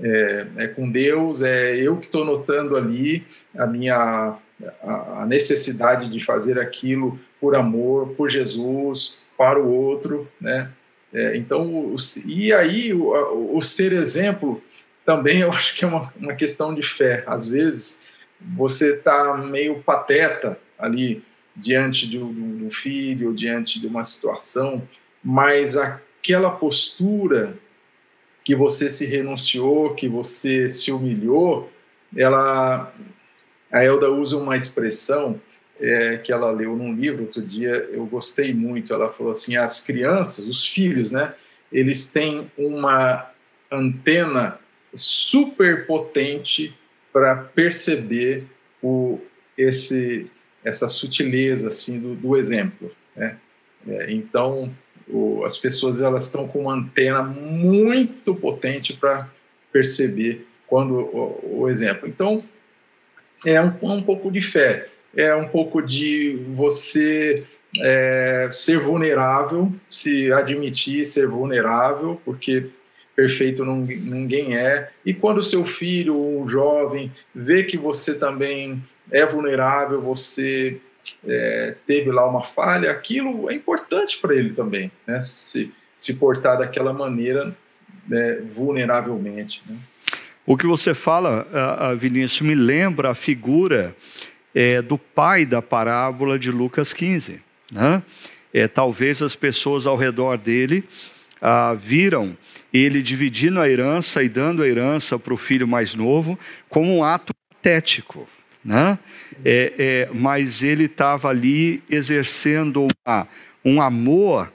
É, é com Deus, é eu que estou notando ali a minha a, a necessidade de fazer aquilo por amor, por Jesus, para o outro, né? É, então, o, e aí o, o, ser exemplo também eu acho que é uma, uma questão de fé. Às vezes você está meio pateta ali diante do, filho, diante de uma situação, mas aquela postura que você se renunciou, que você se humilhou, ela, a Elda usa uma expressão é, que ela leu num livro outro dia, eu gostei muito. Ela falou assim: as crianças, os filhos, né, eles têm uma antena super potente para perceber o, esse, essa sutileza assim do, do exemplo. Né? É, então, o, as pessoas elas estão com uma antena muito potente para perceber quando o, o, exemplo. Então, é um, um pouco de fé, é um pouco de você é, ser vulnerável, se admitir ser vulnerável, porque perfeito ninguém é. E quando seu filho, um jovem, vê que você também é vulnerável, você é, teve lá uma falha, aquilo é importante para ele também, né? Se, se portar daquela maneira né, vulneravelmente. Né? O que você fala, Vinícius, me lembra a figura é, do pai da parábola de Lucas 15. Né? É, talvez as pessoas ao redor dele ah, viram ele dividindo a herança e dando a herança para o filho mais novo como um ato patético. Né? É, é, mas ele estava ali exercendo uma, um amor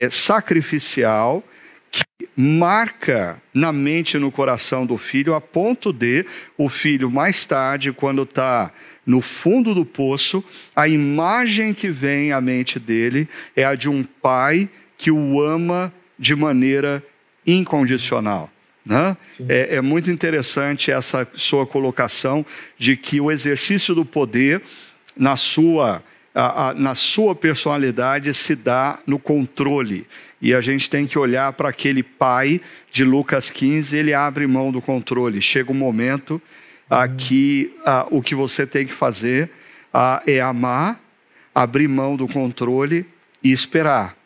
é, sacrificial que marca na mente e no coração do filho, a ponto de o filho, mais tarde, quando está no fundo do poço, a imagem que vem à mente dele é a de um pai que o ama de maneira incondicional. Né? É, é, muito interessante essa sua colocação de que o exercício do poder, na sua, a, a, na sua personalidade, se dá no controle. E a gente tem que olhar para aquele pai de Lucas 15, ele abre mão do controle. Chega um momento aqui o que você tem que fazer é amar, abrir mão do controle e esperar.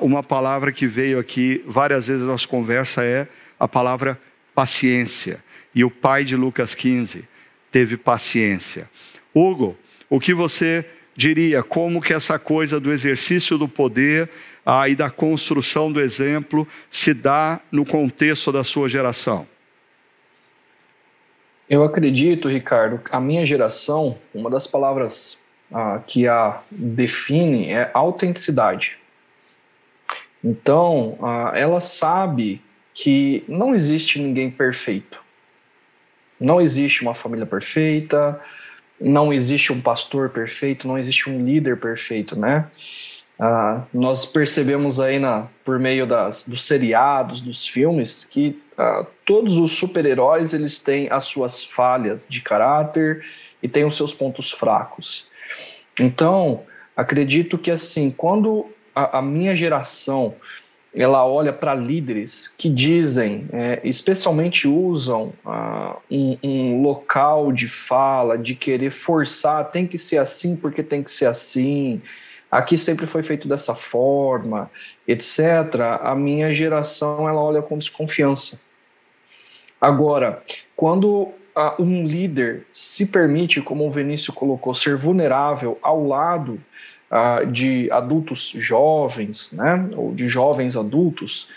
Uma palavra que veio aqui várias vezes na nossa conversa é a palavra paciência. E o pai de Lucas 15 teve paciência. Hugo, o que você diria? Como que essa coisa do exercício do poder ah, e da construção do exemplo se dá no contexto da sua geração? Eu acredito, Ricardo, a minha geração, uma das palavras ah, que a define é autenticidade. Então, ela sabe que não existe ninguém perfeito. Não existe uma família perfeita, não existe um pastor perfeito, não existe um líder perfeito, né? Ah, nós percebemos aí na, por meio das, dos seriados, dos filmes, que ah, todos os super-heróis eles têm as suas falhas de caráter e têm os seus pontos fracos. Então, acredito que assim, quando a, a minha geração ela olha para líderes que dizem, é, especialmente usam ah, um, um, local de fala, de querer forçar, tem que ser assim porque tem que ser assim, aqui sempre foi feito dessa forma, etc. A minha geração ela olha com desconfiança. Agora, quando ah, um líder se permite, como o Vinícius colocou, ser vulnerável ao lado uh, de adultos jovens, né, ou de jovens adultos,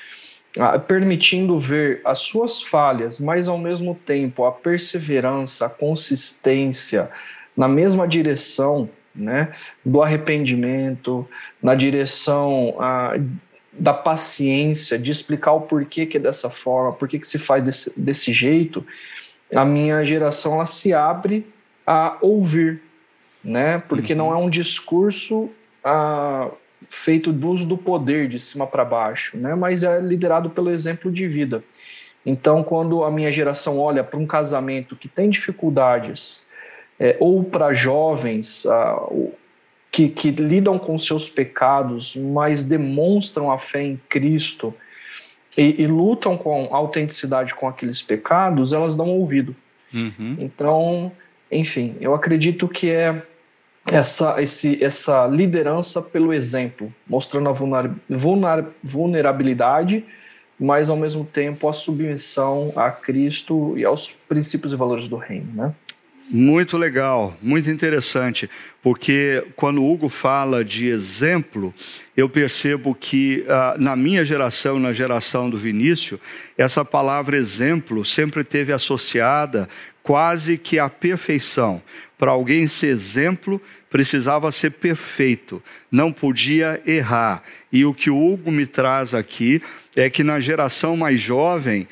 uh, permitindo ver as suas falhas, mas ao mesmo tempo a perseverança, a consistência na mesma direção né, do arrependimento, na direção uh, da paciência, de explicar o porquê que é dessa forma, por que se faz desse, desse jeito, a minha geração ela se abre a ouvir, né? Porque uhum. não é um discurso ah, feito do uso do poder de cima para baixo, né? Mas é liderado pelo exemplo de vida. Então, quando a minha geração olha para um casamento que tem dificuldades, é, ou para jovens ah, que, que lidam com seus pecados, mas demonstram a fé em Cristo e, e lutam com autenticidade com aqueles pecados, elas dão ouvido. Uhum. Então, enfim, eu acredito que é essa, esse, essa liderança pelo exemplo, mostrando a vulnerabilidade, mas ao mesmo tempo a submissão a Cristo e aos princípios e valores do reino, né? Muito legal, muito interessante, porque quando o Hugo fala de exemplo, eu percebo que uh, na minha geração, na geração do Vinícius, essa palavra exemplo sempre teve associada quase que à perfeição. Para alguém ser exemplo, precisava ser perfeito, não podia errar. E o que o Hugo me traz aqui é que na geração mais jovem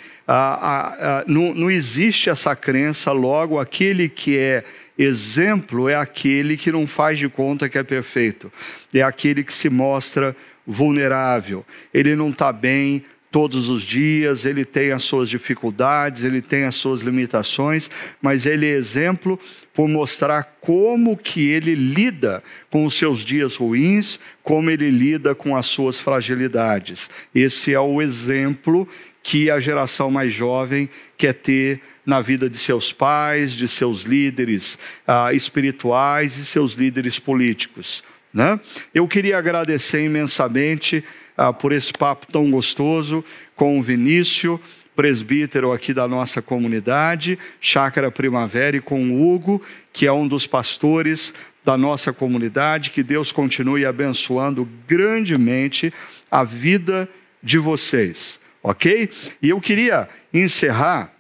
não, não existe essa crença, logo, aquele que é exemplo é aquele que não faz de conta que é perfeito, é aquele que se mostra vulnerável, ele não está bem, todos os dias, ele tem as suas dificuldades, ele tem as suas limitações, mas ele é exemplo por mostrar como que ele lida com os seus dias ruins, como ele lida com as suas fragilidades. Esse é o exemplo que a geração mais jovem quer ter na vida de seus pais, de seus líderes ah, espirituais e seus líderes políticos. Né? Eu queria agradecer imensamente ah, por esse papo tão gostoso com o Vinícius, presbítero aqui da nossa comunidade, Chácara Primavera, e com o Hugo, que é um dos pastores da nossa comunidade. Que Deus continue abençoando grandemente a vida de vocês, ok? E eu queria encerrar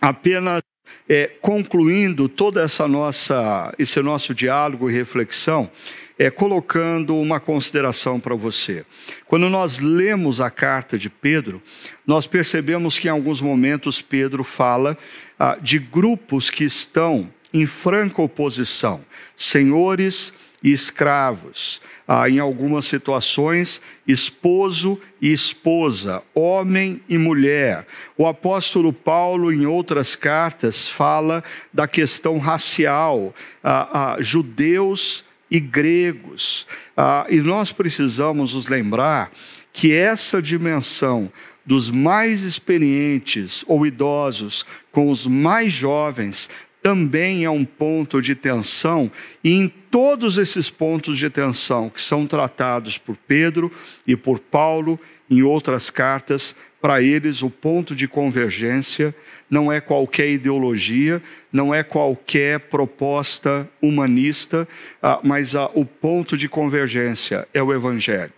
apenas é, concluindo toda essa nossa, esse nosso diálogo e reflexão, é, colocando uma consideração para você. Quando nós lemos a carta de Pedro, nós percebemos que em alguns momentos Pedro fala ah, de grupos que estão em franca oposição, senhores e escravos, ah, em algumas situações, esposo e esposa, homem e mulher. O apóstolo Paulo, em outras cartas, fala da questão racial, ah, ah, judeus e gregos. Ah, e nós precisamos nos lembrar que essa dimensão dos mais experientes ou idosos com os mais jovens também é um ponto de tensão, e em todos esses pontos de tensão que são tratados por Pedro e por Paulo em outras cartas, para eles o ponto de convergência não é qualquer ideologia, não é qualquer proposta humanista, ah, mas o ponto de convergência é o Evangelho.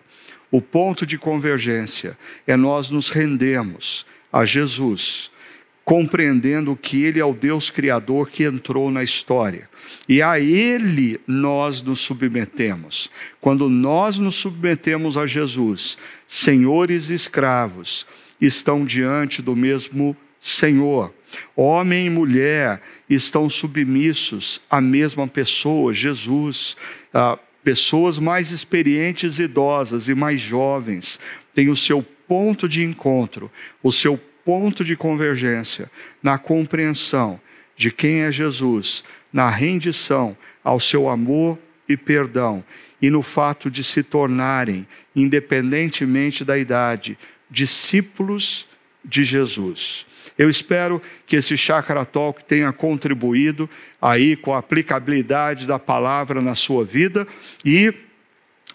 O ponto de convergência é nós nos rendemos a Jesus compreendendo que Ele é o Deus Criador que entrou na história. E a Ele nós nos submetemos. Quando nós nos submetemos a Jesus, senhores e escravos estão diante do mesmo Senhor. Homem e mulher estão submissos à mesma pessoa, Jesus. Ah, pessoas mais experientes, idosas e mais jovens têm o seu ponto de encontro, o seu ponto de convergência na compreensão de quem é Jesus, na rendição ao seu amor e perdão, e no fato de se tornarem, independentemente da idade, discípulos de Jesus. Eu espero que esse Chakra Talk tenha contribuído aí com a aplicabilidade da palavra na sua vida e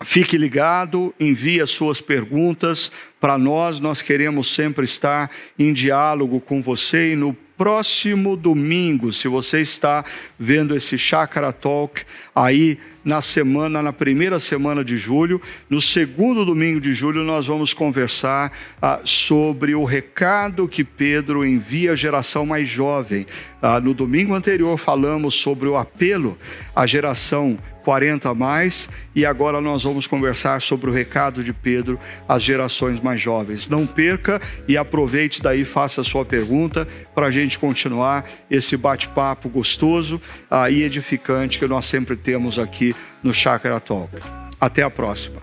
Fique ligado, envie as suas perguntas para nós, nós queremos sempre estar em diálogo com você e no próximo domingo, se você está vendo esse Chakra Talk aí na semana, na primeira semana de julho, no segundo domingo de julho, nós vamos conversar ah, sobre o recado que Pedro envia à geração mais jovem. Ah, no domingo anterior, falamos sobre o apelo à geração 40 a mais, e agora nós vamos conversar sobre o recado de Pedro às gerações mais jovens. Não perca e aproveite daí, faça a sua pergunta para a gente continuar esse bate-papo gostoso ah, e edificante que nós sempre temos aqui no Chakra Talk. Até a próxima.